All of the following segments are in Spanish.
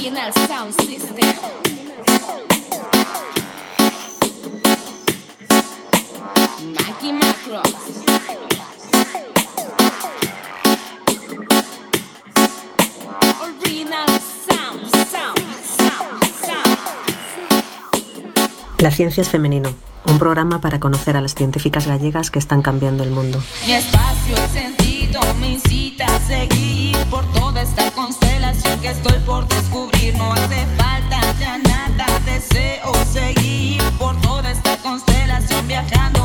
Original Sound System. La ciencia es femenino, un programa para conocer a las científicas gallegas que están cambiando el mundo. Mi espacio, sentido a seguir por toda esta constelación que estoy por descubrir. No hace falta ya nada, deseo seguir por toda esta constelación viajando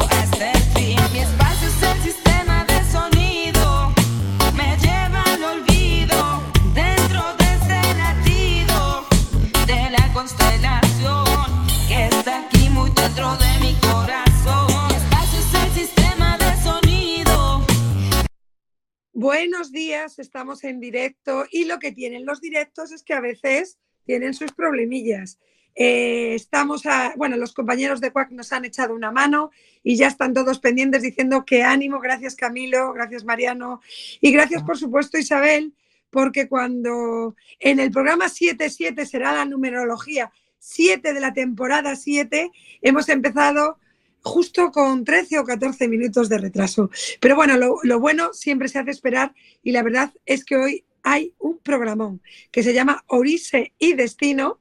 Buenos días, estamos en directo y lo que tienen los directos es que a veces tienen sus problemillas. Eh, estamos a, bueno, los compañeros de CUAC nos han echado una mano y ya están todos pendientes diciendo que ánimo, gracias Camilo, gracias Mariano y gracias por supuesto Isabel, porque cuando en el programa 77 será la numerología 7 de la temporada 7, hemos empezado justo con 13 o 14 minutos de retraso. Pero bueno, lo, bueno siempre se hace esperar y la verdad es que hoy hay un programón que se llama Orise y Destino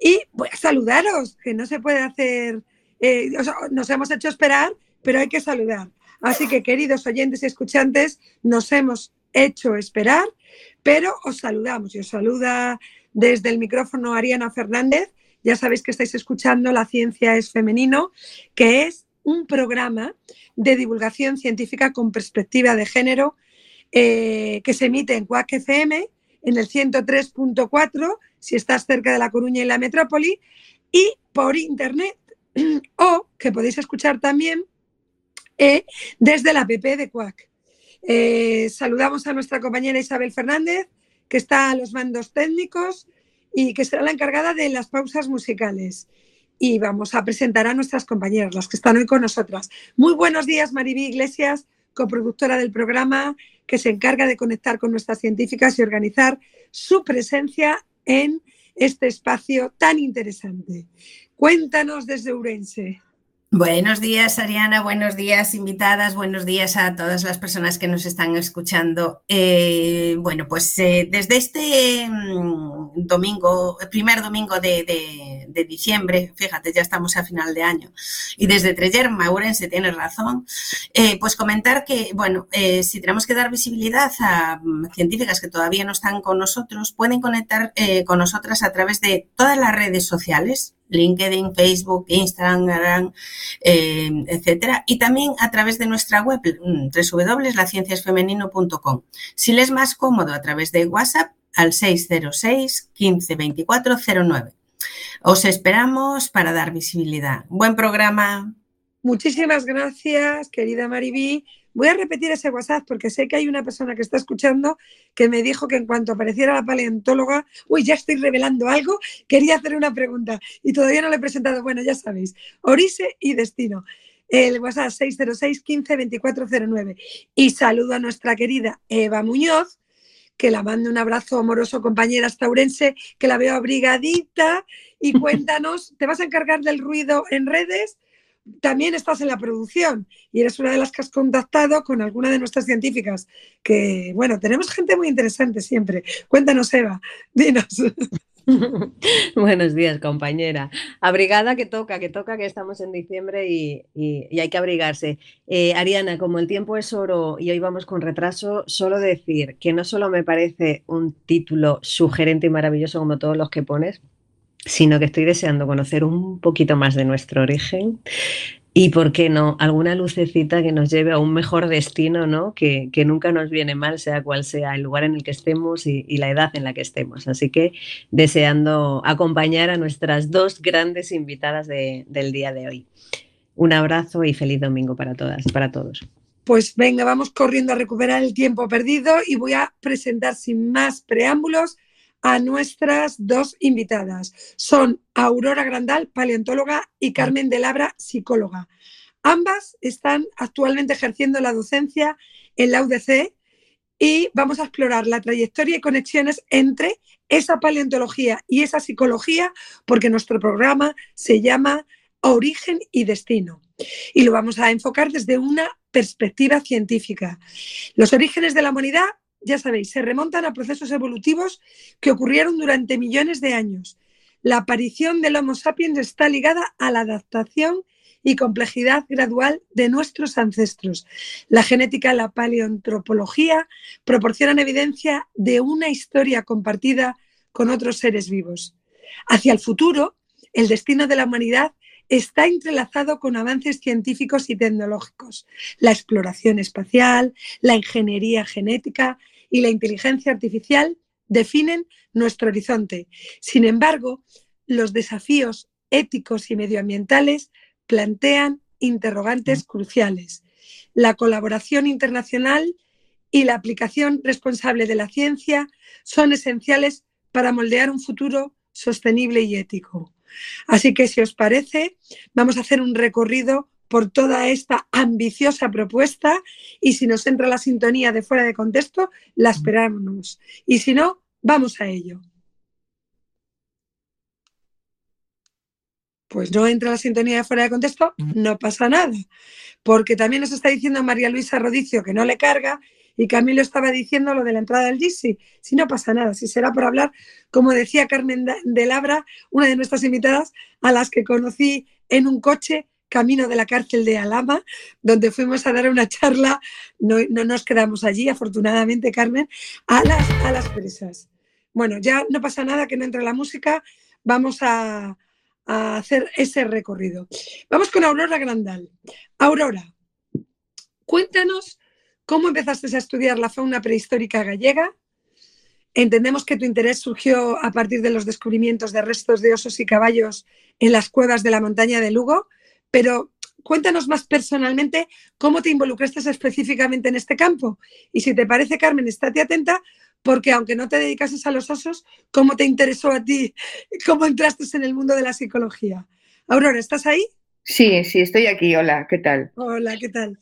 y voy a saludaros, que no se puede hacer, eh, nos hemos hecho esperar, pero hay que saludar. Así que queridos oyentes y escuchantes, nos hemos hecho esperar, pero os saludamos y os saluda desde el micrófono Ariana Fernández. Ya sabéis que estáis escuchando La Ciencia es Femenino, que es un programa de divulgación científica con perspectiva de género eh, que se emite en CUAC FM en el 103.4 si estás cerca de La Coruña y la metrópoli y por internet o que podéis escuchar también eh, desde la app de CUAC. Eh, saludamos a nuestra compañera Isabel Fernández, que está a los mandos técnicos y que será la encargada de las pausas musicales. Y vamos a presentar a nuestras compañeras, las que están hoy con nosotras. Muy buenos días, Maribí Iglesias, coproductora del programa, que se encarga de conectar con nuestras científicas y organizar su presencia en este espacio tan interesante. Cuéntanos desde Urense. Buenos días, Ariana. Buenos días, invitadas. Buenos días a todas las personas que nos están escuchando. Eh, bueno, pues eh, desde este mm, domingo, primer domingo de, de- de diciembre, fíjate, ya estamos a final de año, y desde Treller, Maurense, tienes razón, eh, pues comentar que, bueno, eh, si tenemos que dar visibilidad a mm, científicas que todavía no están con nosotros, pueden conectar eh, con nosotras a través de todas las redes sociales. LinkedIn, Facebook, Instagram, eh, etcétera, y también a través de nuestra web mm, www.lacienciasfemenino.com. Si les es más cómodo a través de WhatsApp al 606 15 24 09. Os esperamos para dar visibilidad. Buen programa. Muchísimas gracias, querida Maribí. Voy a repetir ese WhatsApp porque sé que hay una persona que está escuchando que me dijo que en cuanto apareciera la paleontóloga, uy, ya estoy revelando algo, quería hacer una pregunta y todavía no le he presentado. Bueno, ya sabéis, Orise y Destino. El WhatsApp 606 15 2409. Y saludo a nuestra querida Eva Muñoz, que la mando un abrazo amoroso, compañera astaurense, que la veo abrigadita. Y cuéntanos, ¿te vas a encargar del ruido en redes? también estás en la producción y eres una de las que has contactado con alguna de nuestras científicas, que bueno, tenemos gente muy interesante siempre. Cuéntanos, Eva, dinos. Buenos días, compañera. Abrigada que toca, que toca que estamos en diciembre y, y- hay que abrigarse. Eh, Ariana, como el tiempo es oro y hoy vamos con retraso, solo decir que no solo me parece un título sugerente y maravilloso como todos los que pones, sino que estoy deseando conocer un poquito más de nuestro origen y, ¿por qué no?, alguna lucecita que nos lleve a un mejor destino, ¿no? Que, que nunca nos viene mal, sea cual sea el lugar en el que estemos y, la edad en la que estemos. Así que deseando acompañar a nuestras dos grandes invitadas de- del día de hoy. Un abrazo y feliz domingo para todas, para todos. Pues venga, vamos corriendo a recuperar el tiempo perdido y voy a presentar sin más preámbulos a nuestras dos invitadas. Son Aurora Grandal, paleontóloga, y Carmen de Labra, psicóloga. Ambas están actualmente ejerciendo la docencia en la UDC y vamos a explorar la trayectoria y conexiones entre esa paleontología y esa psicología, porque nuestro programa se llama Origen y Destino. Y lo vamos a enfocar desde una perspectiva científica. Los orígenes de la humanidad, ya sabéis, se remontan a procesos evolutivos que ocurrieron durante millones de años. La aparición del Homo sapiens está ligada a la adaptación y complejidad gradual de nuestros ancestros. La genética y la paleoantropología proporcionan evidencia de una historia compartida con otros seres vivos. Hacia el futuro, el destino de la humanidad está entrelazado con avances científicos y tecnológicos. La exploración espacial, la ingeniería genética y la inteligencia artificial definen nuestro horizonte. Sin embargo, los desafíos éticos y medioambientales plantean interrogantes cruciales. La colaboración internacional y la aplicación responsable de la ciencia son esenciales para moldear un futuro sostenible y ético. Así que si os parece, vamos a hacer un recorrido por toda esta ambiciosa propuesta y si nos entra la sintonía de fuera de contexto, la mm. esperamos. Y si no, vamos a ello. pues no entra la sintonía de fuera de contexto, no pasa nada. Porque también nos está diciendo María Luisa Rodicio que no le carga y Camilo estaba diciendo lo de la entrada del GISI. Si no pasa nada, si será por hablar, como decía Carmen de Labra, una de nuestras invitadas, a las que conocí en un coche camino de la cárcel de Alama, donde fuimos a dar una charla, no, nos quedamos allí, afortunadamente, Carmen, a las, a las presas. Bueno, ya no pasa nada que no entre la música, vamos a, a hacer ese recorrido. Vamos con Aurora Grandal. Aurora, cuéntanos cómo empezaste a estudiar la fauna prehistórica gallega. Entendemos que tu interés surgió a partir de los descubrimientos de restos de osos y caballos en las cuevas de la montaña de Lugo, pero cuéntanos más personalmente cómo te involucraste específicamente en este campo. Y si te parece, Carmen, estate atenta porque aunque no te dedicases a los osos, ¿cómo te interesó a ti? ¿Cómo entraste en el mundo de la psicología? Aurora, ¿estás ahí? Sí, sí, estoy aquí. Hola, ¿qué tal? Hola, ¿qué tal?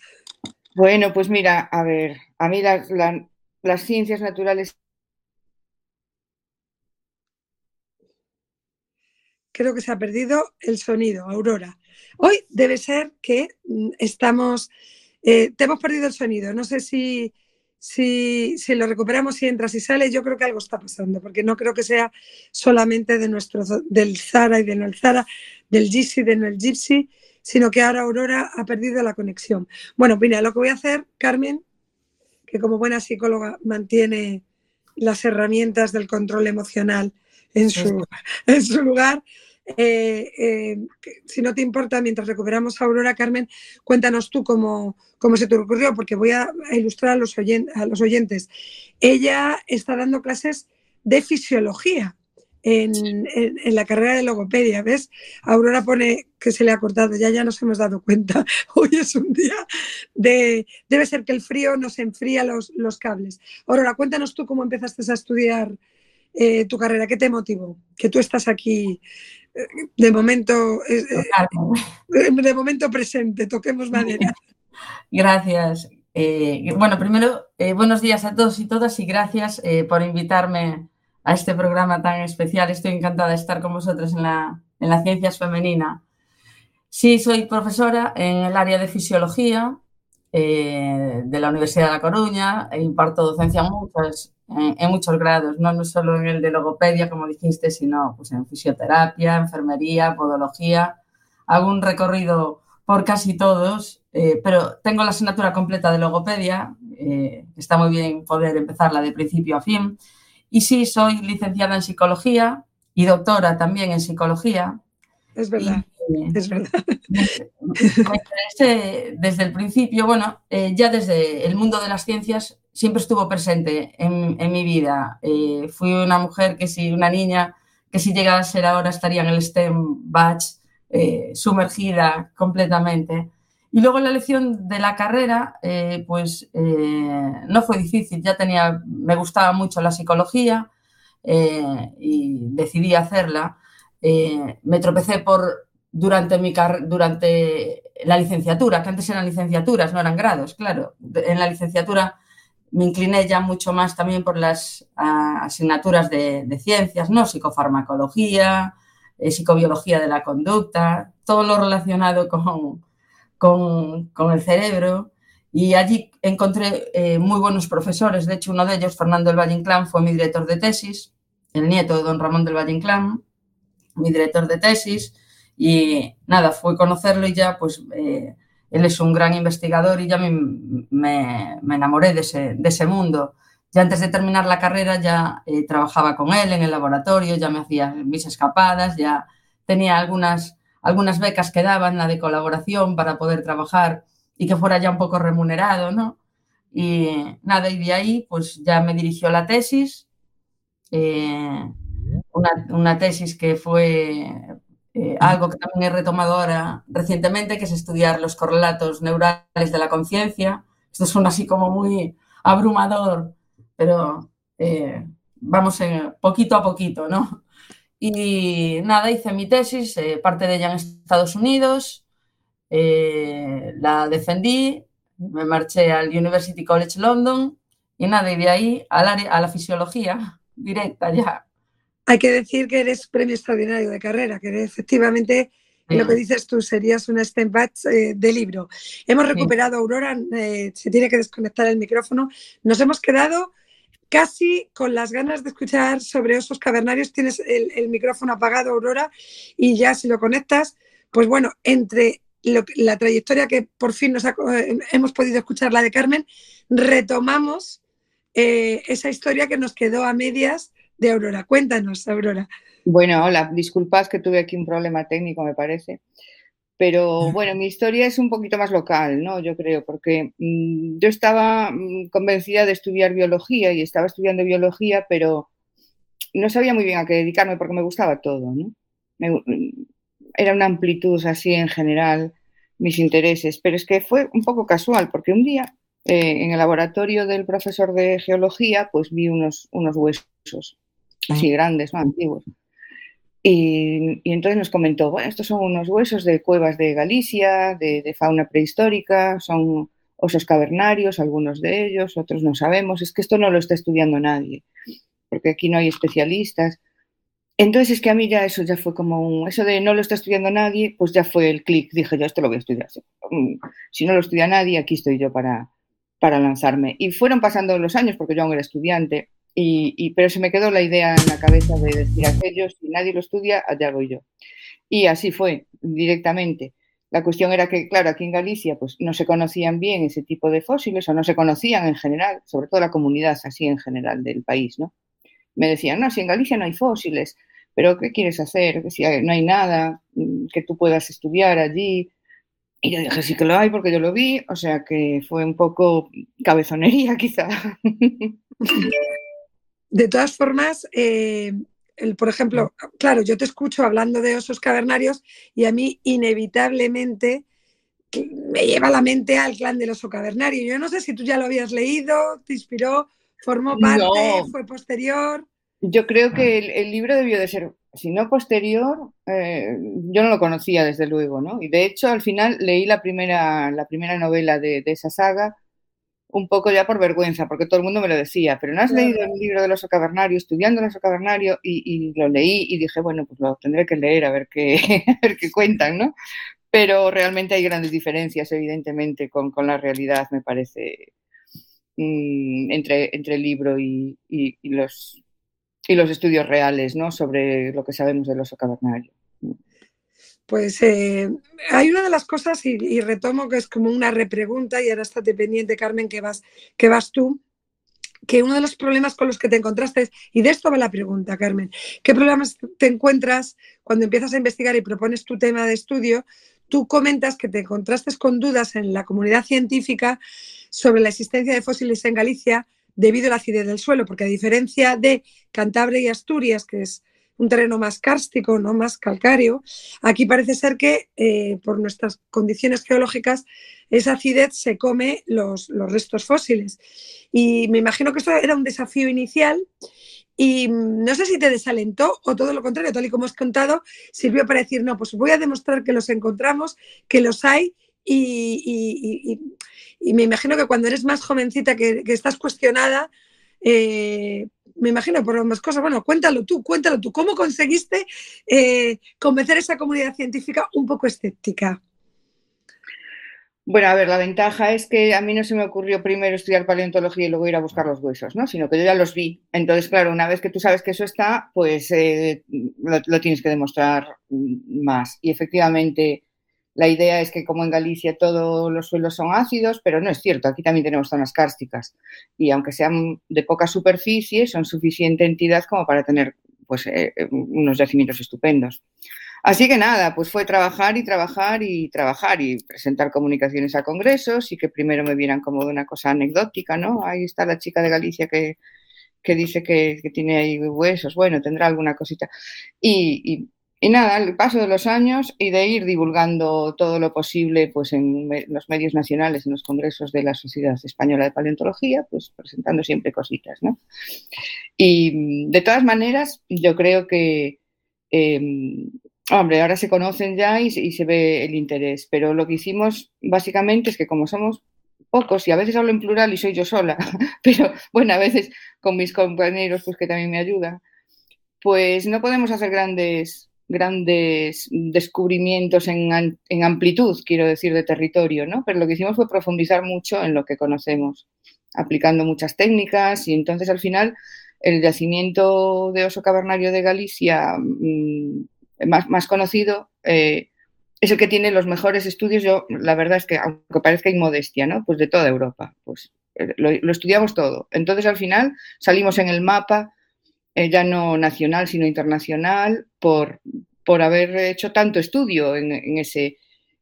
Bueno, pues mira, a ver, a mí las ciencias naturales... Creo que se ha perdido el sonido, Aurora. Hoy debe ser que mm, estamos... Eh, te hemos perdido el sonido. No sé si si, lo recuperamos y entras y sales, yo creo que algo está pasando, porque no creo que sea solamente de nuestro, del Zara y de no el Zara, del Gypsy, de no el Gypsy, sino que ahora Aurora ha perdido la conexión. Bueno, mira, lo que voy a hacer, Carmen, que como buena psicóloga mantiene las herramientas del control emocional en su, en su lugar, eh, eh, si no te importa, mientras recuperamos a Aurora, Carmen, cuéntanos tú cómo, cómo se te ocurrió, porque voy a, ilustrar a los, a los oyentes. Ella está dando clases de fisiología. En, la carrera de logopedia, ¿ves? Aurora pone que se le ha cortado, ya ya nos hemos dado cuenta. Hoy es un día de... Debe ser que el frío nos enfría los, los cables. Aurora, cuéntanos tú cómo empezaste a estudiar eh, tu carrera, ¿qué te motivó? Que tú estás aquí de momento, eh, eh, de momento presente, toquemos madera. Gracias. Eh, bueno, primero, buenos días a todos y todas y gracias por invitarme a este programa tan especial. Estoy encantada de estar con vosotros en la, en la Ciencias Femenina. Sí, soy profesora en el área de fisiología de la Universidad de La Coruña e imparto docencia en muchas en, muchos grados, no, no solo en el de logopedia, como dijiste, sino pues, en fisioterapia, enfermería, podología. Hago un recorrido por casi todos, eh, pero tengo la asignatura completa de logopedia. Eh, está muy bien poder empezarla de principio a fin. Y sí, soy licenciada en psicología y doctora también en psicología. Es verdad. Es verdad. desde el principio, bueno, eh, ya desde el mundo de las ciencias siempre estuvo presente en, mi vida. Eh, fui una mujer que si, una niña que si llegara a ser ahora estaría en el STEM batch, eh, sumergida completamente. Y luego la elección de la carrera, pues no fue difícil, ya tenía, me gustaba mucho la psicología y decidí hacerla. me tropecé por, durante, mi durante la licenciatura, que antes eran licenciaturas, no eran grados, claro. En la licenciatura me incliné ya mucho más también por las asignaturas de, ciencias, ¿no? Psicofarmacología, eh, psicobiología de la conducta, todo lo relacionado con, con, el cerebro. Y allí encontré eh, muy buenos profesores. De hecho, uno de ellos, Fernando del Valle Inclán, fue mi director de tesis, el nieto de don Ramón del Valle Inclán, mi director de tesis. Y nada, fue conocerlo y ya pues eh, él es un gran investigador y ya me, me, enamoré de ese, de ese, mundo. Ya antes de terminar la carrera ya eh, trabajaba con él en el laboratorio, ya me hacía mis escapadas, ya tenía algunas, algunas becas que daban, la de colaboración para poder trabajar y que fuera ya un poco remunerado, ¿no? Y nada, y de ahí pues ya me dirigió la tesis, eh, una, una, tesis que fue eh, algo que también he retomado ahora recientemente, que es estudiar los correlatos neurales de la conciencia. Esto suena así como muy abrumador, pero eh, vamos en, poquito a poquito, ¿no? Y nada, hice mi tesis, eh, parte de ella en Estados Unidos, la defendí, me marché al University College London y nada, y de ahí al área, a la fisiología directa ya. Hay que decir que eres premio extraordinario de carrera, que efectivamente lo que dices tú serías una stem batch eh, de libro. Hemos recuperado, Aurora, eh, se tiene que desconectar el micrófono. Nos hemos quedado casi con las ganas de escuchar sobre osos cavernarios. Tienes el, micrófono apagado, Aurora, y ya si lo conectas, pues bueno, entre la trayectoria que por fin nos eh, hemos podido escuchar, la de Carmen, retomamos esa historia que nos quedó a medias de Aurora. Cuéntanos, Aurora. Bueno, hola, disculpad que tuve aquí un problema técnico, me parece. Pero bueno, mi historia es un poquito más local, ¿no? Yo creo, porque mm, yo estaba mm, convencida de estudiar biología y estaba estudiando biología, pero no sabía muy bien a qué dedicarme porque me gustaba todo, ¿no? Mm, era una amplitud así en general mis intereses, pero es que fue un poco casual porque un día eh, en el laboratorio del profesor de geología pues vi unos, unos huesos así grandes, ¿no? antiguos. Y, entonces nos comentó, bueno, estos son unos huesos de cuevas de Galicia, de, fauna prehistórica, son osos cavernarios, algunos de ellos, otros no sabemos, es que esto no lo está estudiando nadie, porque aquí no hay especialistas. Entonces es que a mí ya eso ya fue como un, eso de no lo está estudiando nadie, pues ya fue el clic, dije yo, esto lo voy a estudiar. Mm, si no lo estudia nadie, aquí estoy yo para, para lanzarme. Y fueron pasando los años, porque yo aún era estudiante, y, pero se me quedó la idea en la cabeza de decir aquello, si nadie lo estudia, allá voy yo. Y así fue, directamente. La cuestión era que, claro, aquí en Galicia pues no se conocían bien ese tipo de fósiles o no se conocían en general, sobre todo la comunidad así en general del país, ¿no? Me decían, no, si en Galicia no hay fósiles, pero ¿qué quieres hacer? Si no hay nada mm, que tú puedas estudiar allí. Y yo dije, sí que lo hay porque yo lo vi, o sea que fue un poco cabezonería quizá. De todas formas, eh, por ejemplo, claro, yo te escucho hablando de osos cavernarios y a mí inevitablemente me lleva la mente al clan del oso cavernario. Yo no sé si tú ya lo habías leído, te inspiró, formó parte, fue posterior. Yo creo que el, libro debió de ser, si no posterior, eh, yo no lo conocía desde luego, ¿no? Y de hecho al final leí la primera, la primera novela de esa saga un poco ya por vergüenza, porque todo el mundo me lo decía, pero no has leído el libro del oso cavernario, estudiando el oso cavernario, y, lo leí y dije, bueno, pues lo tendré que leer a ver qué, qué cuentan, ¿no? Pero realmente hay grandes diferencias, evidentemente, con, la realidad, me parece, mm, entre, entre el libro y, los, y los estudios reales, ¿no? Sobre lo que sabemos del oso cavernario. Pues eh, hay una de las cosas, y, retomo que es como una repregunta, y ahora estate pendiente, Carmen, que vas, que vas tú, que uno de los problemas con los que te encontraste, y de esto va la pregunta, Carmen, ¿qué problemas te encuentras cuando empiezas a investigar y propones tu tema de estudio? Tú comentas que te encontraste con dudas en la comunidad científica sobre la existencia de fósiles en Galicia debido a la acidez del suelo, porque a diferencia de Cantabria y Asturias, que es un terreno más kárstico, ¿no? más calcáreo. Aquí parece ser que eh, por nuestras condiciones geológicas esa acidez se come los, restos fósiles. Y me imagino que esto era un desafío inicial y no sé si te desalentó o todo lo contrario, tal y como has contado, sirvió para decir, no, pues voy a demostrar que los encontramos, que los hay y, me imagino que cuando eres más jovencita, que, estás cuestionada, eh, me imagino por más cosas, bueno, cuéntalo tú, cuéntalo tú, ¿cómo conseguiste eh, convencer a esa comunidad científica un poco escéptica? Bueno, a ver, la ventaja es que a mí no se me ocurrió primero estudiar paleontología y luego ir a buscar los huesos, ¿no? Sino que yo ya los vi. Entonces, claro, una vez que tú sabes que eso está, pues eh, lo, tienes que demostrar más. Y efectivamente, la idea es que como en Galicia todos los suelos son ácidos, pero no es cierto, aquí también tenemos zonas cársticas. Y aunque sean de poca superficie, son suficiente entidad como para tener pues, eh, unos yacimientos estupendos. Así que nada, pues fue trabajar y trabajar y trabajar y presentar comunicaciones a congresos y que primero me vieran como una cosa anecdótica, ¿no? Ahí está la chica de Galicia que, dice que, tiene ahí huesos, bueno, tendrá alguna cosita. Y, nada, el paso de los años y de ir divulgando todo lo posible pues en los medios nacionales, en los congresos de la Sociedad Española de Paleontología, pues presentando siempre cositas, ¿no? Y de todas maneras, yo creo que... Em, Hombre, ahora se conocen ya y, se ve el interés, pero lo que hicimos básicamente es que como somos pocos, y a veces hablo en plural y soy yo sola, pero bueno, a veces con mis compañeros pues que también me ayudan, pues no podemos hacer grandes, grandes descubrimientos en, en, amplitud, quiero decir, de territorio, ¿no? Pero lo que hicimos fue profundizar mucho en lo que conocemos, aplicando muchas técnicas y entonces al final el yacimiento de oso cavernario de Galicia mm, más, conocido, eh, es el que tiene los mejores estudios. Yo, la verdad es que, aunque parezca inmodestia, ¿no? Pues de toda Europa. Pues eh, lo, estudiamos todo. Entonces, al final, salimos en el mapa, eh, ya no nacional, sino internacional, por, por haber hecho tanto estudio en, en, ese,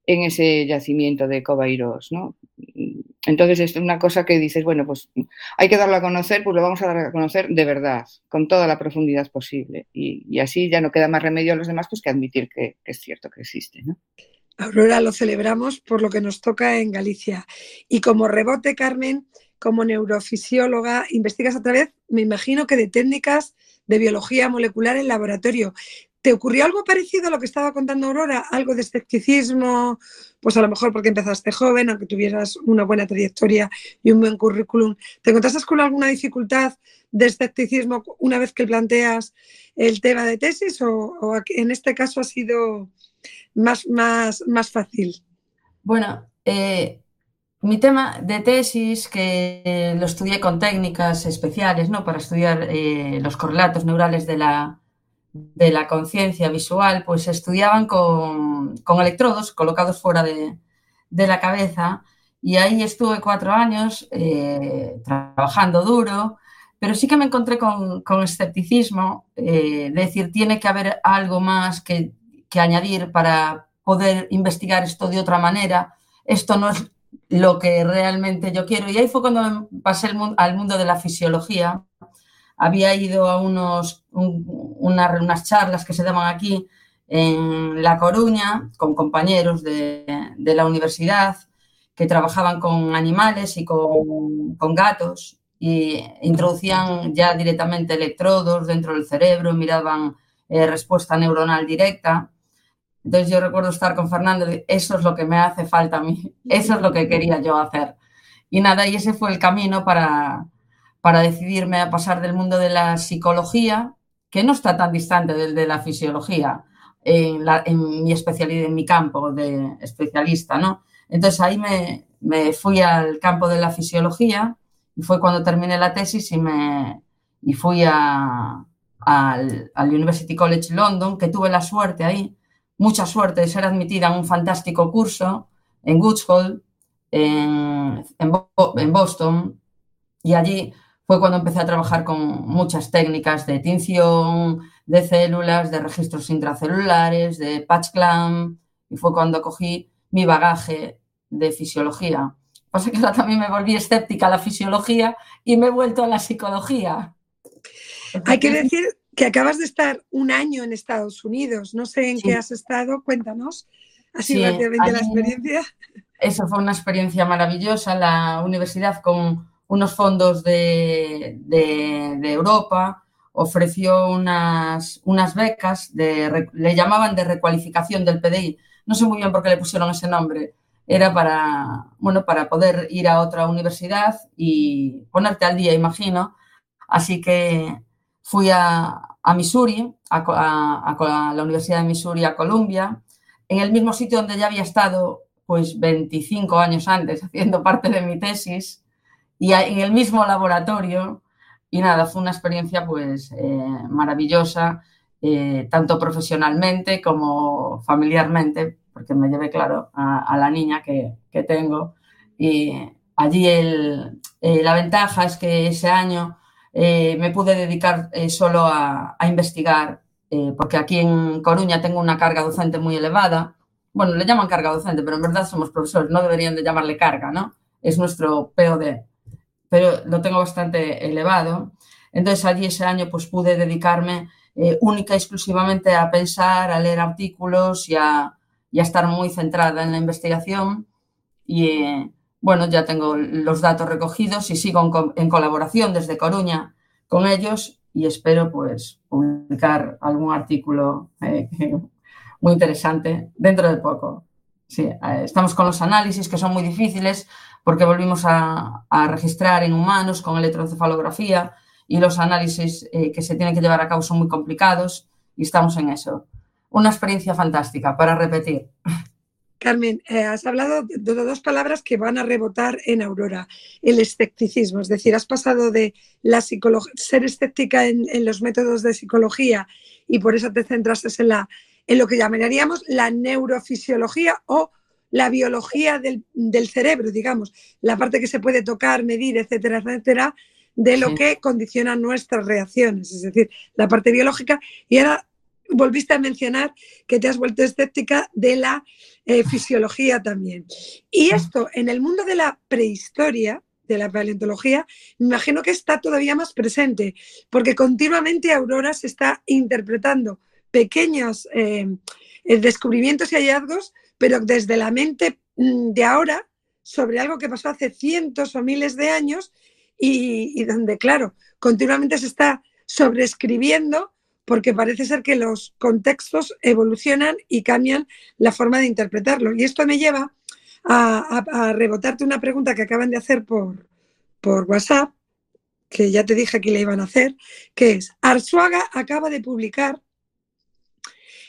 en ese yacimiento de Cobairos, ¿no? Entonces es una cosa que dices, bueno, pues hay que darlo a conocer, pues lo vamos a dar a conocer de verdad, con toda la profundidad posible. Y, así ya no queda más remedio a los demás pues que admitir que, es cierto que existe. ¿no? Aurora, lo celebramos por lo que nos toca en Galicia. Y como rebote, Carmen, como neurofisióloga, investigas a través, me imagino que de técnicas de biología molecular en laboratorio. ¿Te ocurrió algo parecido a lo que estaba contando Aurora? ¿Algo de escepticismo? Pues a lo mejor porque empezaste joven, aunque tuvieras una buena trayectoria y un buen currículum. ¿Te encontraste con alguna dificultad de escepticismo una vez que planteas el tema de tesis o, en este caso ha sido más, más, más fácil? Bueno, eh, mi tema de tesis, que lo estudié con técnicas especiales, ¿no? Para estudiar eh, los correlatos neurales de la de la conciencia visual, pues estudiaban con, electrodos colocados fuera de, la cabeza y ahí estuve cuatro años eh, trabajando duro, pero sí que me encontré con, escepticismo, eh, de decir, tiene que haber algo más que, añadir para poder investigar esto de otra manera, esto no es lo que realmente yo quiero. Y ahí fue cuando pasé al mundo de la fisiología, había ido a unos, unas charlas que se daban aquí en La Coruña con compañeros de, la universidad que trabajaban con animales y con, gatos y introducían ya directamente electrodos dentro del cerebro, miraban eh, respuesta neuronal directa. Entonces yo recuerdo estar con Fernando eso es lo que me hace falta a mí, eso es lo que quería yo hacer. Y nada, y ese fue el camino para, para decidirme a pasar del mundo de la psicología, que no está tan distante del de la fisiología, en, mi especialidad, en mi campo de especialista, ¿no? Entonces ahí me, fui al campo de la fisiología y fue cuando terminé la tesis y, me, y fui a, al, University College London, que tuve la suerte ahí, mucha suerte de ser admitida a un fantástico curso en Woods Hole, en, en Boston, y allí fue cuando empecé a trabajar con muchas técnicas de tinción, de células, de registros intracelulares, de patch clamp, y fue cuando cogí mi bagaje de fisiología. Pasa que ahora también me volví escéptica a la fisiología y me he vuelto a la psicología. Hay que decir que acabas de estar un año en Estados Unidos. No sé en qué has estado, cuéntanos. Así sí, rápidamente la experiencia. Eso fue una experiencia maravillosa. La universidad con unos fondos de, Europa, ofreció unas, unas becas, de, le llamaban de recualificación del PDI. No sé muy bien por qué le pusieron ese nombre. era para, bueno, para poder ir a otra universidad y ponerte al día, imagino. Así que fui a, Missouri, a, la Universidad de Missouri, a Columbia, en el mismo sitio donde ya había estado pues 25 años antes haciendo parte de mi tesis y en el mismo laboratorio. Y nada, fue una experiencia pues eh, maravillosa, eh, tanto profesionalmente como familiarmente, porque me llevé, claro, a, la niña que, tengo. Y allí eh, la ventaja es que ese año eh, me pude dedicar eh, solo a, investigar, porque aquí en Coruña tengo una carga docente muy elevada. Bueno, le llaman carga docente, pero en verdad somos profesores, no deberían de llamarle carga, ¿no? Es nuestro POD, pero lo tengo bastante elevado. Entonces allí ese año pues pude dedicarme única y exclusivamente a pensar, a leer artículos y a, y a estar muy centrada en la investigación. Y eh, bueno, ya tengo los datos recogidos y sigo en, colaboración desde Coruña con ellos y espero pues publicar algún artículo eh, muy interesante dentro de poco. Sí, eh, estamos con los análisis que son muy difíciles porque volvimos a, registrar en humanos con electroencefalografía y los análisis que se tienen que llevar a cabo son muy complicados y estamos en eso una experiencia fantástica para repetir. Carmen, eh, has hablado de dos palabras que van a rebotar en Aurora, el escepticismo, es decir, has pasado de la ser escéptica en, los métodos de psicología y por eso te centraste en, la, en lo que llamaríamos la neurofisiología o la biología del, cerebro, digamos, la parte que se puede tocar, medir, etcétera, etcétera, de lo que condiciona nuestras reacciones, es decir, la parte biológica. Y ahora volviste a mencionar que te has vuelto escéptica de la eh, fisiología también. Y esto en el mundo de la prehistoria, de la paleontología, me imagino que está todavía más presente, porque continuamente Aurora se está interpretando pequeños eh, eh, descubrimientos y hallazgos, pero desde la mente mm, de ahora sobre algo que pasó hace cientos o miles de años y, y donde, claro, continuamente se está sobreescribiendo porque parece ser que los contextos evolucionan y cambian la forma de interpretarlo. Y esto me lleva a, rebotarte una pregunta que acaban de hacer por, por WhatsApp, que ya te dije que le iban a hacer, que es, Arzuaga acaba de publicar,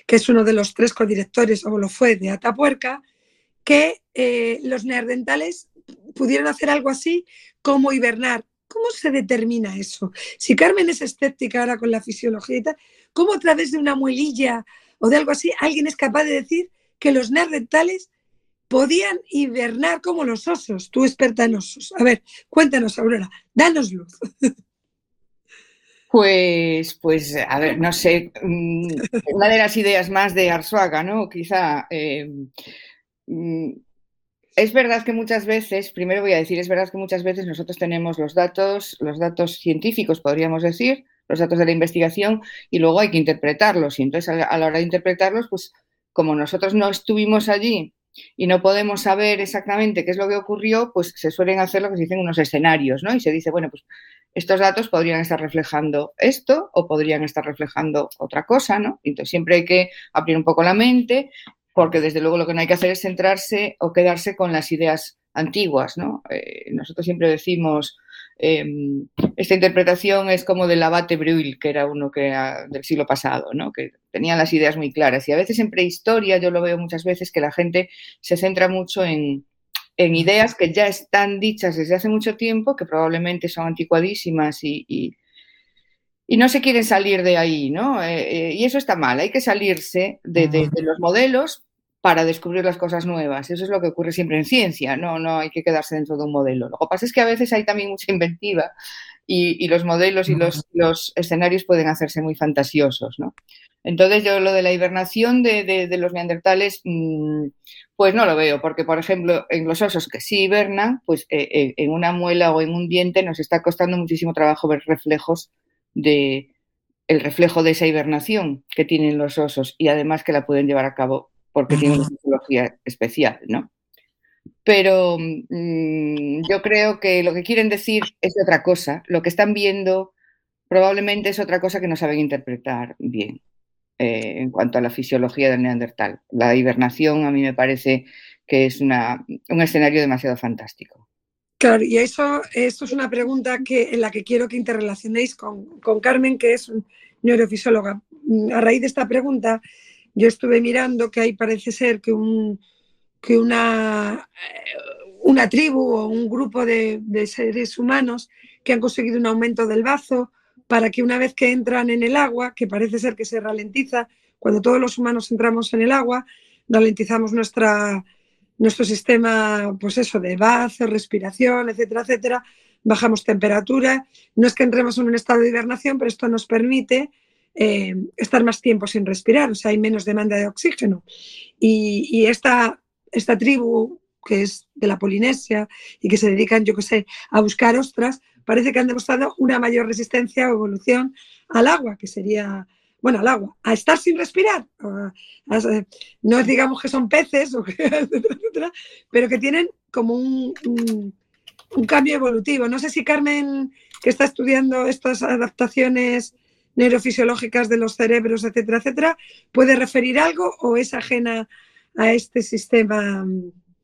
que es uno de los tres codirectores, o lo fue, de Atapuerca, que eh, los neandertales pudieron hacer algo así como hibernar ¿Cómo se determina eso? Si Carmen es escéptica ahora con la fisiología y tal, ¿cómo a través de una muelilla o de algo así alguien es capaz de decir que los neandertales podían hibernar como los osos? Tú experta en osos. A ver, cuéntanos, Aurora, danos luz. Pues, pues, a ver, no sé, mm, una de las ideas más de Arzuaga, ¿no? Quizá eh, mm, es verdad que muchas veces, primero voy a decir, es verdad que muchas veces nosotros tenemos los datos, los datos científicos, podríamos decir, los datos de la investigación, y luego hay que interpretarlos. Y entonces a la hora de interpretarlos, pues como nosotros no estuvimos allí y no podemos saber exactamente qué es lo que ocurrió, pues se suelen hacer lo que se dicen unos escenarios, ¿no? Y se dice, bueno, pues estos datos podrían estar reflejando esto o podrían estar reflejando otra cosa, ¿no? Entonces siempre hay que abrir un poco la mente porque desde luego lo que no hay que hacer es centrarse o quedarse con las ideas antiguas. ¿no? Eh, nosotros siempre decimos, em, esta interpretación es como del abate Breuil, que era uno que del siglo pasado, ¿no? que tenía las ideas muy claras. Y a veces en prehistoria, yo lo veo muchas veces, que la gente se centra mucho en, ideas que ya están dichas desde hace mucho tiempo, que probablemente son anticuadísimas y no se quieren salir de ahí, ¿no? Eh, eh, y eso está mal, hay que salirse de, los modelos para descubrir las cosas nuevas. Eso es lo que ocurre siempre en ciencia, no, no hay que quedarse dentro de un modelo. Lo que pasa es que a veces hay también mucha inventiva y, los modelos y los, escenarios pueden hacerse muy fantasiosos, ¿no? Entonces yo lo de la hibernación de, los neandertales, mm, pues no lo veo, porque por ejemplo en los osos que sí hibernan, pues eh, en una muela o en un diente nos está costando muchísimo trabajo ver reflejos de el reflejo de esa hibernación que tienen los osos y además que la pueden llevar a cabo porque tienen una fisiología especial, ¿no? Pero mm, yo creo que lo que quieren decir es otra cosa. Lo que están viendo probablemente es otra cosa que no saben interpretar bien. eh, en cuanto a la fisiología del neandertal. La hibernación a mí me parece que es una, un escenario demasiado fantástico. Claro, y eso, eso es una pregunta que, en la que quiero que interrelacionéis con, con Carmen, que es neurofisióloga. A raíz de esta pregunta, yo estuve mirando que ahí parece ser que, un, que una, eh, una tribu o un grupo de, de, seres humanos que han conseguido un aumento del bazo para que una vez que entran en el agua, que parece ser que se ralentiza, cuando todos los humanos entramos en el agua, ralentizamos nuestra, nuestro sistema, pues eso, de bazo, respiración, etcétera, etcétera, bajamos temperatura. No es que entremos en un estado de hibernación, pero esto nos permite eh, estar más tiempo sin respirar, o sea, hay menos demanda de oxígeno. Y, y esta, esta tribu que es de la Polinesia y que se dedican, yo que sé, a buscar ostras, parece que han demostrado una mayor resistencia o evolución al agua, que sería, bueno, al agua, a estar sin respirar. A, a, no digamos que son peces, o que, etcétera, etcétera, pero que tienen como un, un, un, cambio evolutivo. No sé si Carmen, que está estudiando estas adaptaciones neurofisiológicas de los cerebros, etcétera, etcétera, puede referir algo o es ajena a este sistema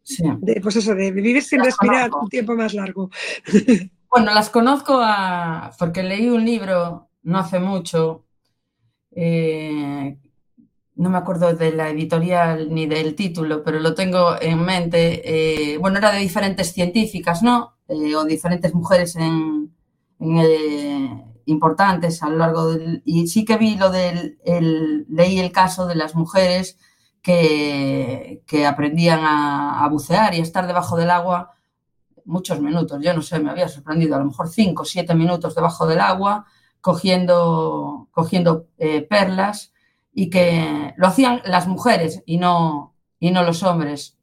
sí. de, pues eso, de vivir sin las respirar conozco. un tiempo más largo. Bueno, las conozco a, porque leí un libro no hace mucho, eh, no me acuerdo de la editorial ni del título, pero lo tengo en mente. Eh, bueno, era de diferentes científicas, ¿no? Eh, o diferentes mujeres importantes a lo largo del... Y sí que vi lo del... El, leí el caso de las mujeres que, que aprendían a, bucear y a estar debajo del agua muchos minutos. Yo no sé, me había sorprendido, a lo mejor cinco o siete minutos debajo del agua cogiendo, cogiendo eh, perlas y que lo hacían las mujeres y no, y no los hombres.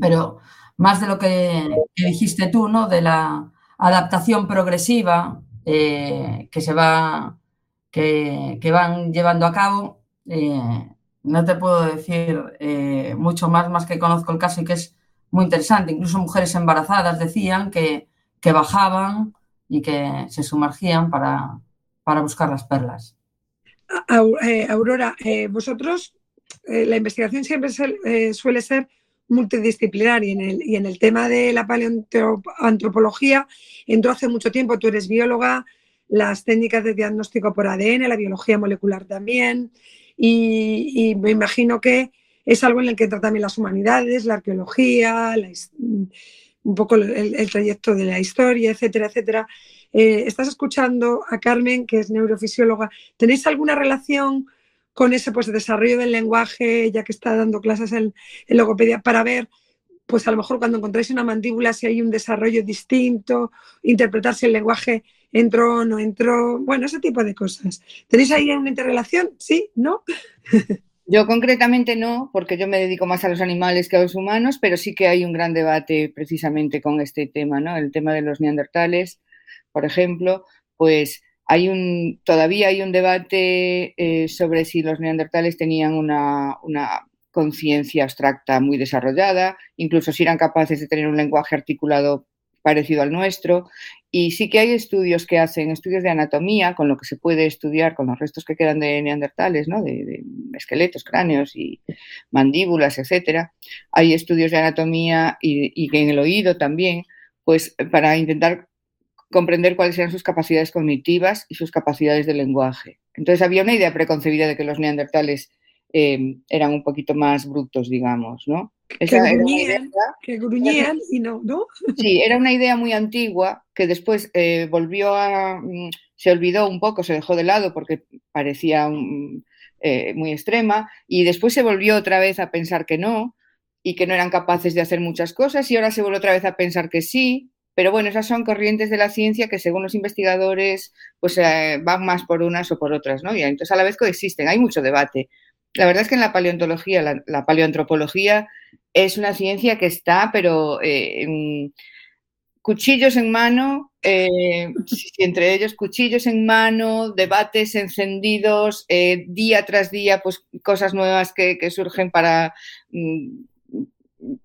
Pero más de lo que, dijiste tú, ¿no? De la adaptación progresiva eh, que se va, que, que, van llevando a cabo. Eh, no te puedo decir mucho más, más que conozco el caso y que es muy interesante. Incluso mujeres embarazadas decían que, que bajaban y que se sumergían para, para buscar las perlas. Aurora, vosotros, la investigación siempre suele ser multidisciplinar y en el, y en el tema de la paleoantropología entró hace mucho tiempo, tú eres bióloga, las técnicas de diagnóstico por ADN, la biología molecular también, y, y me imagino que es algo en el que entra también las humanidades, la arqueología, la, un poco el, el, trayecto de la historia, etcétera, etcétera. Eh, estás escuchando a Carmen, que es neurofisióloga. ¿Tenéis alguna relación con ese pues, desarrollo del lenguaje, ya que está dando clases en, en, logopedia, para ver, pues a lo mejor cuando encontráis una mandíbula, si hay un desarrollo distinto, interpretar si el lenguaje entró o no entró, bueno, ese tipo de cosas. ¿Tenéis ahí una interrelación? ¿Sí? ¿No? Yo concretamente no, porque yo me dedico más a los animales que a los humanos, pero sí que hay un gran debate precisamente con este tema, ¿no? El tema de los neandertales, por ejemplo, pues hay un, todavía hay un debate eh, sobre si los neandertales tenían una, una conciencia abstracta muy desarrollada, incluso si eran capaces de tener un lenguaje articulado parecido al nuestro. Y sí que hay estudios que hacen estudios de anatomía, con lo que se puede estudiar con los restos que quedan de neandertales, ¿no? de, esqueletos, cráneos y mandíbulas, etcétera. Hay estudios de anatomía y, y en el oído también, pues para intentar comprender cuáles eran sus capacidades cognitivas y sus capacidades de lenguaje. Entonces había una idea preconcebida de que los neandertales eh, eran un poquito más brutos, digamos, ¿no? Esa que, gruñían, idea, que gruñían y no, ¿no? Sí, era una idea muy antigua que después eh, volvió a... Mm, se olvidó un poco, se dejó de lado porque parecía un, eh, muy extrema y después se volvió otra vez a pensar que no y que no eran capaces de hacer muchas cosas y ahora se volvió otra vez a pensar que sí pero bueno, esas son corrientes de la ciencia que según los investigadores pues eh, van más por unas o por otras, ¿no? Y entonces a la vez coexisten, hay mucho debate. La verdad es que en la paleontología, la, la paleoantropología es una ciencia que está, pero eh, en cuchillos en mano, eh, entre ellos cuchillos en mano, debates encendidos, eh, día tras día, pues cosas nuevas que, que surgen para mm,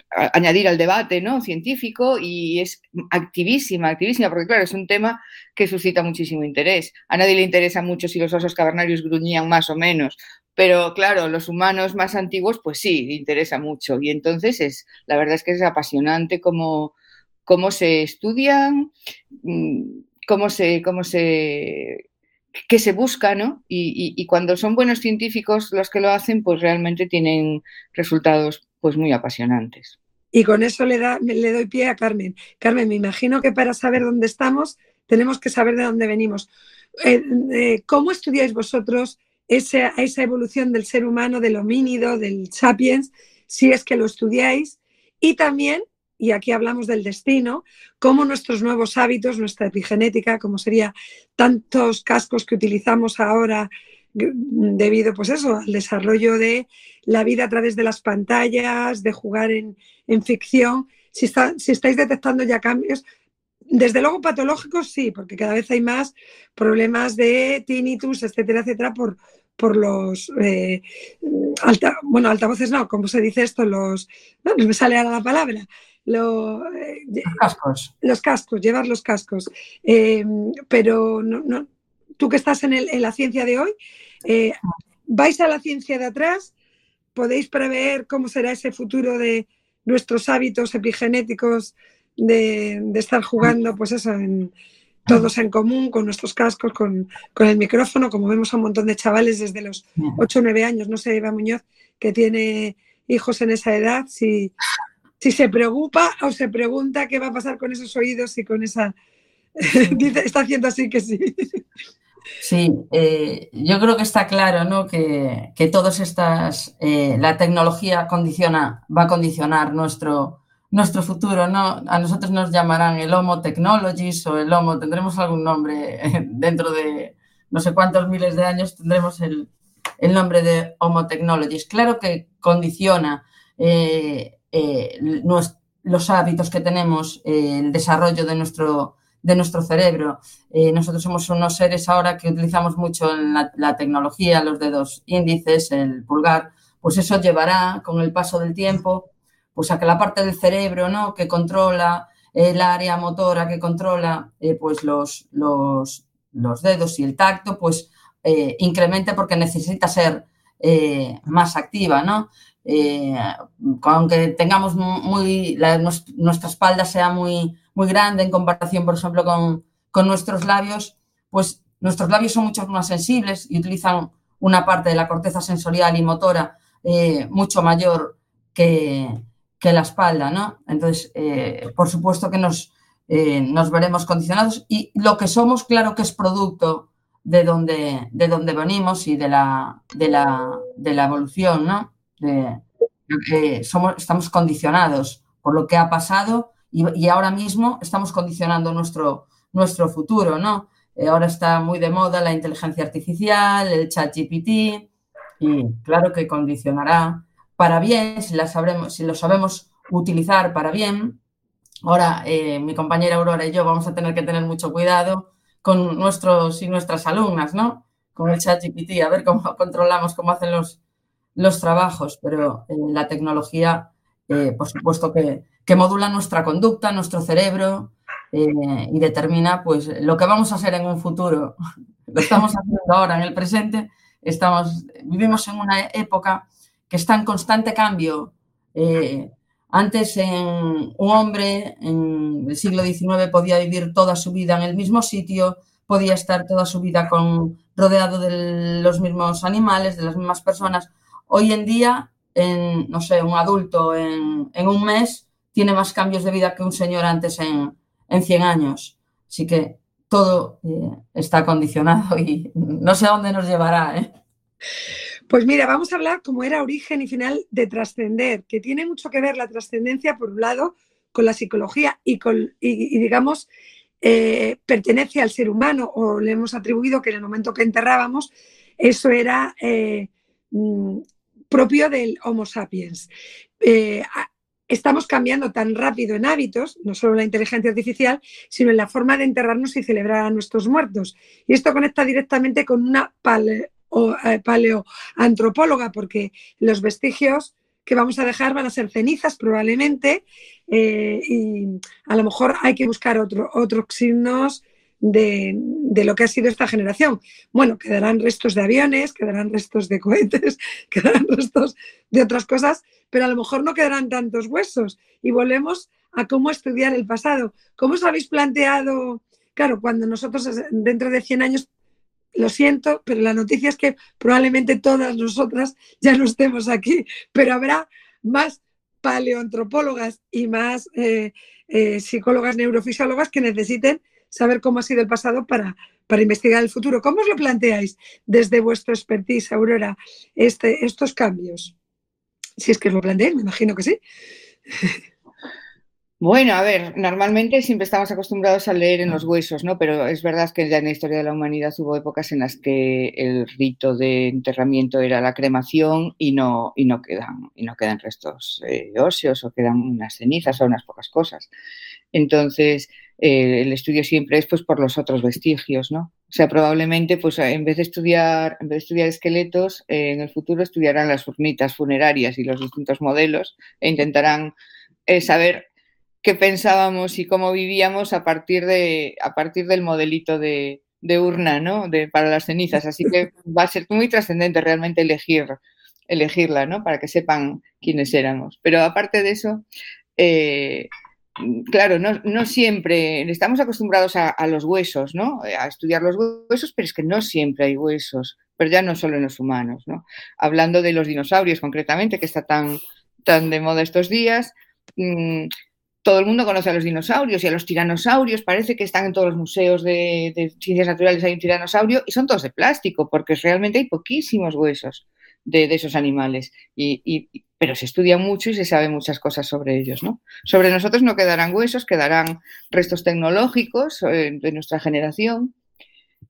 añadir al debate ¿no? científico y es activísima, activísima, porque claro, es un tema que suscita muchísimo interés. A nadie le interesa mucho si los osos cavernarios gruñían más o menos, Pero claro, los humanos más antiguos, pues sí, interesa mucho. Y entonces es, la verdad es que es apasionante cómo, cómo se estudian, mm, cómo se, cómo se, qué se busca, ¿no? Y, y, cuando son buenos científicos los que lo hacen, pues realmente tienen resultados pues muy apasionantes. Y con eso le, da, le doy pie a Carmen. Carmen, me imagino que para saber dónde estamos tenemos que saber de dónde venimos. Eh, eh, ¿Cómo estudiáis vosotros esa, esa evolución del ser humano, del homínido, del sapiens, si es que lo estudiáis? Y también, y aquí hablamos del destino, cómo nuestros nuevos hábitos, nuestra epigenética, como sería tantos cascos que utilizamos ahora debido pues eso, al desarrollo de la vida a través de las pantallas, de jugar en, en ficción, si, está, si estáis detectando ya cambios, desde luego patológicos sí, porque cada vez hay más problemas de tinnitus, etcétera, etcétera, por, por los eh, bueno, altavoces no, ¿cómo se dice esto? Los no, me sale ahora la palabra. Eh, los cascos. Los cascos, llevar los cascos. Eh, pero no, tú que estás en, el, en, la ciencia de hoy, vais a la ciencia de atrás, podéis prever cómo será ese futuro de nuestros hábitos epigenéticos de, estar jugando, pues eso, en, todos en común, con nuestros cascos, con, el micrófono, como vemos a un montón de chavales desde los 8 o 9 años, no sé, Eva Muñoz, que tiene hijos en esa edad, si, si se preocupa o se pregunta qué va a pasar con esos oídos y con esa... Dice, está haciendo así que sí. Sí, eh, yo creo que está claro ¿no? que, que todas estas, eh, la tecnología condiciona, va a condicionar nuestro, nuestro futuro, ¿no? A nosotros nos llamarán el Homo Technologies o el Homo, tendremos algún nombre dentro de no sé cuántos miles de años, tendremos el, nombre de Homo Technologies. Claro que condiciona eh, eh, los hábitos que tenemos, eh, el desarrollo de nuestro, de nuestro cerebro. nosotros somos unos seres ahora que utilizamos mucho en la, la tecnología, los dedos índices, el pulgar, pues eso llevará con el paso del tiempo pues a que la parte del cerebro ¿no? que controla el área motora, que controla eh, pues los, los, dedos y el tacto, pues eh, incremente porque necesita ser eh, más activa, ¿no? aunque tengamos muy, nuestra espalda sea muy, muy grande en comparación, por ejemplo, con, con nuestros labios, pues nuestros labios son mucho más sensibles y utilizan una parte de la corteza sensorial y motora mucho mayor que, que la espalda, ¿no? Entonces, eh, por supuesto que nos, eh, nos veremos condicionados y lo que somos, claro que es producto de donde, de donde venimos y de la, de la, de la evolución, ¿no? De, somos, estamos condicionados por lo que ha pasado y, ahora mismo estamos condicionando nuestro, nuestro futuro, ¿no? Eh, ahora está muy de moda la inteligencia artificial, el chat GPT y claro que condicionará para bien, si, la sabremos, si lo sabemos utilizar para bien. Ahora, eh, mi compañera Aurora y yo vamos a tener que tener mucho cuidado con nuestros y nuestras alumnas, ¿no? Con el chat GPT, a ver cómo controlamos, cómo hacen los, los trabajos, pero eh, la tecnología, eh, por supuesto, que, que, modula nuestra conducta, nuestro cerebro y determina pues, lo que vamos a hacer en un futuro. Lo estamos haciendo ahora, en el presente. Estamos, vivimos en una época que está en constante cambio. Eh, antes un hombre en el siglo XIX podía vivir toda su vida en el mismo sitio, podía estar toda su vida con, rodeado de los mismos animales, de las mismas personas. Hoy en día, no sé, un adulto en, un mes tiene más cambios de vida que un señor antes en, en 100 años. Así que todo eh, está condicionado y no sé a dónde nos llevará. ¿eh? Pues mira, vamos a hablar como era origen y final de trascender, que tiene mucho que ver la trascendencia, por un lado, con la psicología y, con, y, digamos, eh, pertenece al ser humano o le hemos atribuido que en el momento que enterrábamos, eso era eh, mm, propio del Homo sapiens. Eh, estamos cambiando tan rápido en hábitos, no solo la inteligencia artificial, sino en la forma de enterrarnos y celebrar a nuestros muertos. Y esto conecta directamente con una o eh, paleoantropóloga, porque los vestigios que vamos a dejar van a ser cenizas probablemente eh, y a lo mejor hay que buscar otro, otros signos de, lo que ha sido esta generación. Bueno, quedarán restos de aviones, quedarán restos de cohetes, quedarán restos de otras cosas, pero a lo mejor no quedarán tantos huesos. Y volvemos a cómo estudiar el pasado. ¿Cómo os habéis planteado? Claro, cuando nosotros dentro de 100 años, lo siento, pero la noticia es que probablemente todas nosotras ya no estemos aquí, pero habrá más paleoantropólogas y más eh, eh, psicólogas neurofisiólogas que necesiten saber cómo ha sido el pasado para, para investigar el futuro. ¿Cómo os lo planteáis desde vuestro expertise, Aurora, este, estos cambios? Si es que os lo planteáis, me imagino que sí. Bueno, a ver, normalmente siempre estamos acostumbrados a leer en los huesos, ¿no? Pero es verdad que ya en la historia de la humanidad hubo épocas en las que el rito de enterramiento era la cremación y no, y no, quedan, y no quedan restos eh, óseos o quedan unas cenizas o unas pocas cosas. Entonces, eh, el estudio siempre es pues por los otros vestigios, ¿no? O sea, probablemente, pues en vez de estudiar, en vez de estudiar esqueletos, eh, en el futuro estudiarán las urnitas funerarias y los distintos modelos e intentarán saber qué pensábamos y cómo vivíamos a partir, de, a partir del modelito de, urna, ¿no? De, para las cenizas. Así que va a ser muy trascendente realmente elegir, elegirla, ¿no? Para que sepan quiénes éramos. Pero aparte de eso, eh, claro, no, siempre, estamos acostumbrados a, los huesos, ¿no? A estudiar los huesos, pero es que no siempre hay huesos, pero ya no solo en los humanos, ¿no? Hablando de los dinosaurios concretamente, que está tan, tan de moda estos días, mm, todo el mundo conoce a los dinosaurios y a los tiranosaurios, parece que están en todos los museos de, ciencias naturales, hay un tiranosaurio y son todos de plástico, porque realmente hay poquísimos huesos de, esos animales, y, pero se estudia mucho y se sabe muchas cosas sobre ellos. ¿no? Sobre nosotros no quedarán huesos, quedarán restos tecnológicos eh, de nuestra generación.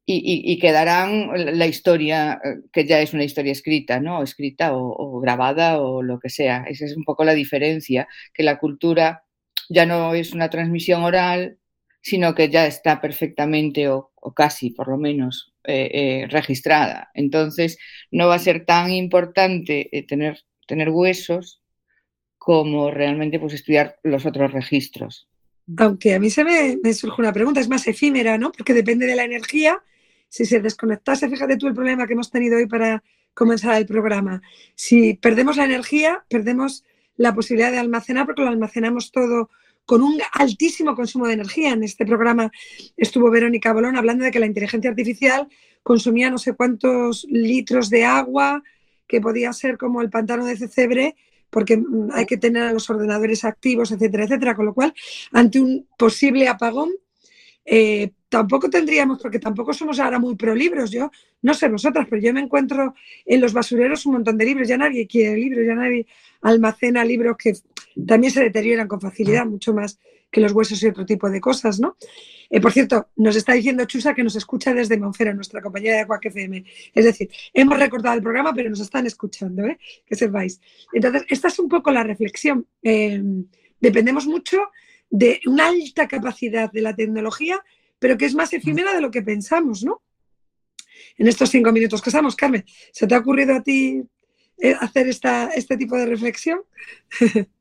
Y, quedarán la historia, eh, que ya es una historia escrita, ¿no? Escrita o, o grabada o lo que sea. Esa es un poco la diferencia, que la cultura ya no es una transmisión oral, sino que ya está perfectamente o, casi por lo menos eh, eh, registrada. Entonces, no va a ser tan importante eh, tener, tener huesos como realmente pues, estudiar los otros registros. Aunque a mí se me, me, surge una pregunta, es más efímera, ¿no? Porque depende de la energía. Si se desconectase, fíjate tú el problema que hemos tenido hoy para comenzar el programa. Si perdemos la energía, perdemos la posibilidad de almacenar, porque lo almacenamos todo con un altísimo consumo de energía. En este programa estuvo Verónica Bolón hablando de que la inteligencia artificial consumía no sé cuántos litros de agua, que podía ser como el pantano de Cecebre, porque mm, hay que tener a los ordenadores activos, etcétera, etcétera. Con lo cual, ante un posible apagón, eh, tampoco tendríamos, porque tampoco somos ahora muy pro libros, yo no sé vosotras, pero yo me encuentro en los basureros un montón de libros, ya nadie quiere libros, ya nadie almacena libros que también se deterioran con facilidad, mucho más que los huesos y otro tipo de cosas, ¿no? Eh, por cierto, nos está diciendo Chusa que nos escucha desde Monfera, nuestra compañía de Aquac FM. Es decir, hemos recortado el programa, pero nos están escuchando, ¿eh? Que sepáis. Entonces, esta es un poco la reflexión. Eh, dependemos mucho de una alta capacidad de la tecnología, pero que es más efímera de lo que pensamos, ¿no? En estos cinco minutos que estamos, Carmen, ¿se te ha ocurrido a ti eh, hacer esta, este tipo de reflexión?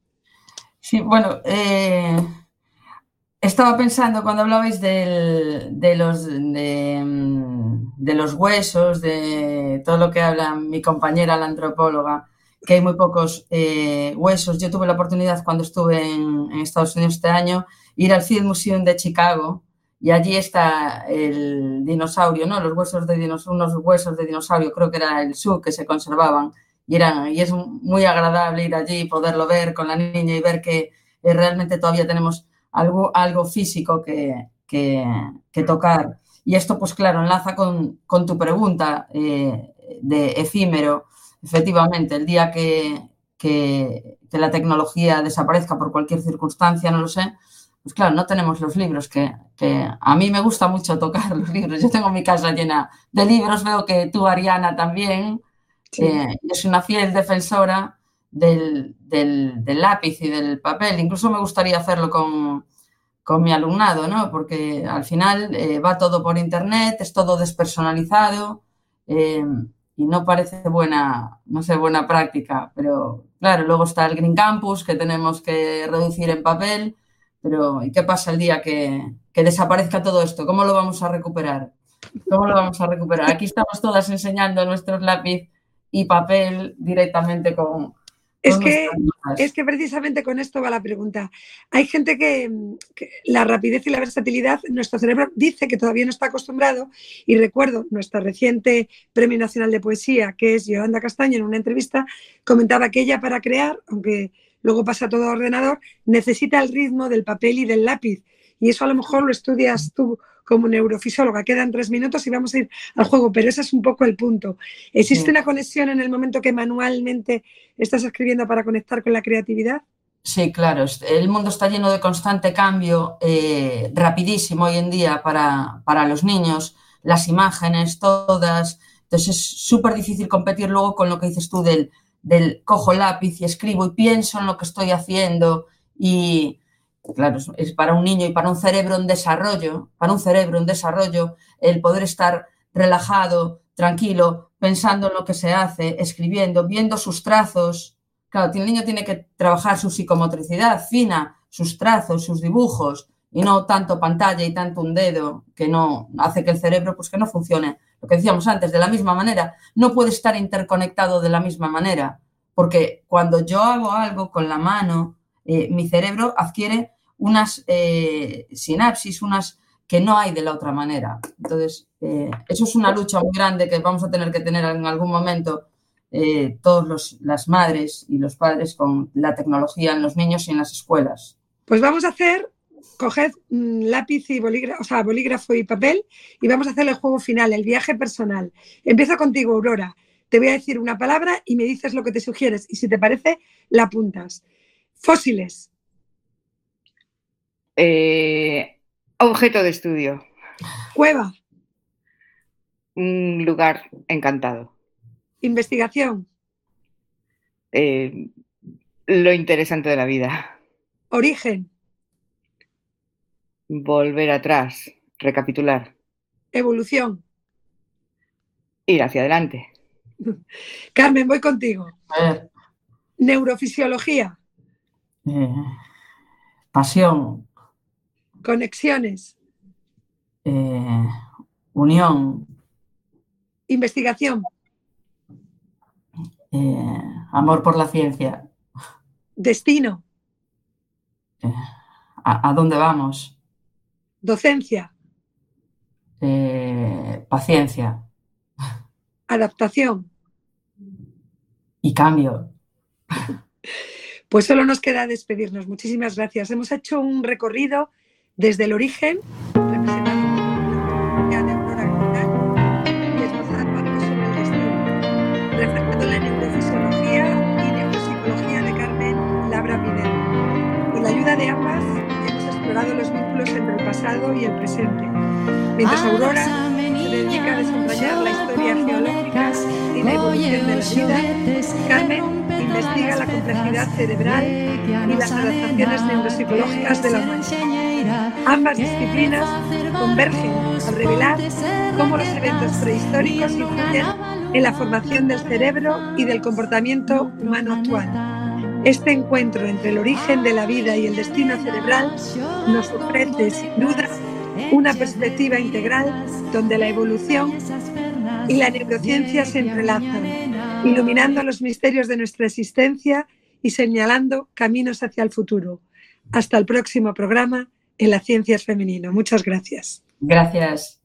Sí, bueno, eh, estaba pensando cuando hablabais de, los, de, los huesos, de todo lo que habla mi compañera, la antropóloga, que hay muy pocos eh, huesos. Yo tuve la oportunidad cuando estuve en, Estados Unidos este año ir al Field Museum de Chicago y allí está el dinosaurio, ¿no? Los huesos de dinosaurio, unos huesos de dinosaurio, creo que era el SU que se conservaban y, eran, y es muy agradable ir allí y poderlo ver con la niña y ver que eh, realmente todavía tenemos algo, algo físico que, que, tocar. Y esto, pues claro, enlaza con, con tu pregunta eh, de efímero. Efectivamente, el día que, que, la tecnología desaparezca por cualquier circunstancia, no lo sé, pues claro, no tenemos los libros, que, que, a mí me gusta mucho tocar los libros. Yo tengo mi casa llena de libros, veo que tú, Ariana, también. Eh, es una fiel defensora del, del, lápiz y del papel. Incluso me gustaría hacerlo con, con mi alumnado, ¿no? Porque al final eh, va todo por internet, es todo despersonalizado. Eh, y no parece buena, no sé, buena práctica, pero claro, luego está el Green Campus que tenemos que reducir en papel, pero ¿y qué pasa el día que, que desaparezca todo esto. ¿Cómo lo vamos a recuperar? ¿Cómo lo vamos a recuperar? Aquí estamos todas enseñando nuestros lápiz y papel directamente con, es que, es que precisamente con esto va la pregunta. Hay gente que, la rapidez y la versatilidad, nuestro cerebro dice que todavía no está acostumbrado y recuerdo nuestra reciente Premio Nacional de Poesía, que es Yolanda Castaño, en una entrevista comentaba que ella para crear, aunque luego pasa todo a ordenador, necesita el ritmo del papel y del lápiz. Y eso a lo mejor lo estudias tú como neurofisióloga. Quedan tres minutos y vamos a ir al juego, pero ese es un poco el punto. ¿Existe una conexión en el momento que manualmente estás escribiendo para conectar con la creatividad? Sí, claro. El mundo está lleno de constante cambio, eh, rapidísimo hoy en día para, para los niños. Las imágenes, todas. Entonces es súper difícil competir luego con lo que dices tú del, del cojo lápiz y escribo y pienso en lo que estoy haciendo y, claro, es para un niño y para un cerebro en desarrollo, para un cerebro en desarrollo, el poder estar relajado, tranquilo, pensando en lo que se hace, escribiendo, viendo sus trazos. Claro, el niño tiene que trabajar su psicomotricidad fina, sus trazos, sus dibujos, y no tanto pantalla y tanto un dedo que no hace que el cerebro pues que no funcione. Lo que decíamos antes, de la misma manera, no puede estar interconectado de la misma manera, porque cuando yo hago algo con la mano, eh, mi cerebro adquiere unas eh, sinapsis, unas que no hay de la otra manera. Entonces, eh, eso es una lucha muy grande que vamos a tener que tener en algún momento todas las madres y los padres con la tecnología en los niños y en las escuelas. Pues vamos a hacer, coged lápiz y bolígrafo, o sea, bolígrafo y papel y vamos a hacer el juego final, el viaje personal. Empiezo contigo, Aurora. Te voy a decir una palabra y me dices lo que te sugieres y si te parece, la apuntas. Fósiles. Eh, objeto de estudio. Cueva. Un lugar encantado. Investigación. Eh, lo interesante de la vida. Origen. Volver atrás. Recapitular. Evolución. Ir hacia adelante. Carmen, voy contigo. Neurofisiología. Eh, pasión. Conexiones. Eh, unión. Investigación. Eh, amor por la ciencia. Destino. Eh, a, a, dónde vamos? Docencia. Eh, paciencia. Adaptación. Y cambio. Pues solo nos queda despedirnos. Muchísimas gracias. Hemos hecho un recorrido desde el origen, representando la de Aurora y esbozando sobre el destino, reflejando la neurofisiología y neuropsicología de Carmen Labra Pineda. Con la ayuda de ambas los vínculos entre el pasado y el presente. Mientras Aurora se dedica a desentrañar la historia geológica y la evolución de la vida, Carmen investiga la complejidad cerebral y las adaptaciones neuropsicológicas de la humanidad. Ambas disciplinas convergen al revelar cómo los eventos prehistóricos influyen en la formación del cerebro y del comportamiento humano actual. Este encuentro entre el origen de la vida y el destino cerebral nos ofrece, sin duda, una perspectiva integral donde la evolución y la neurociencia se entrelazan, iluminando los misterios de nuestra existencia y señalando caminos hacia el futuro. Hasta el próximo programa en La Ciencia es Femenino. Muchas gracias. Gracias.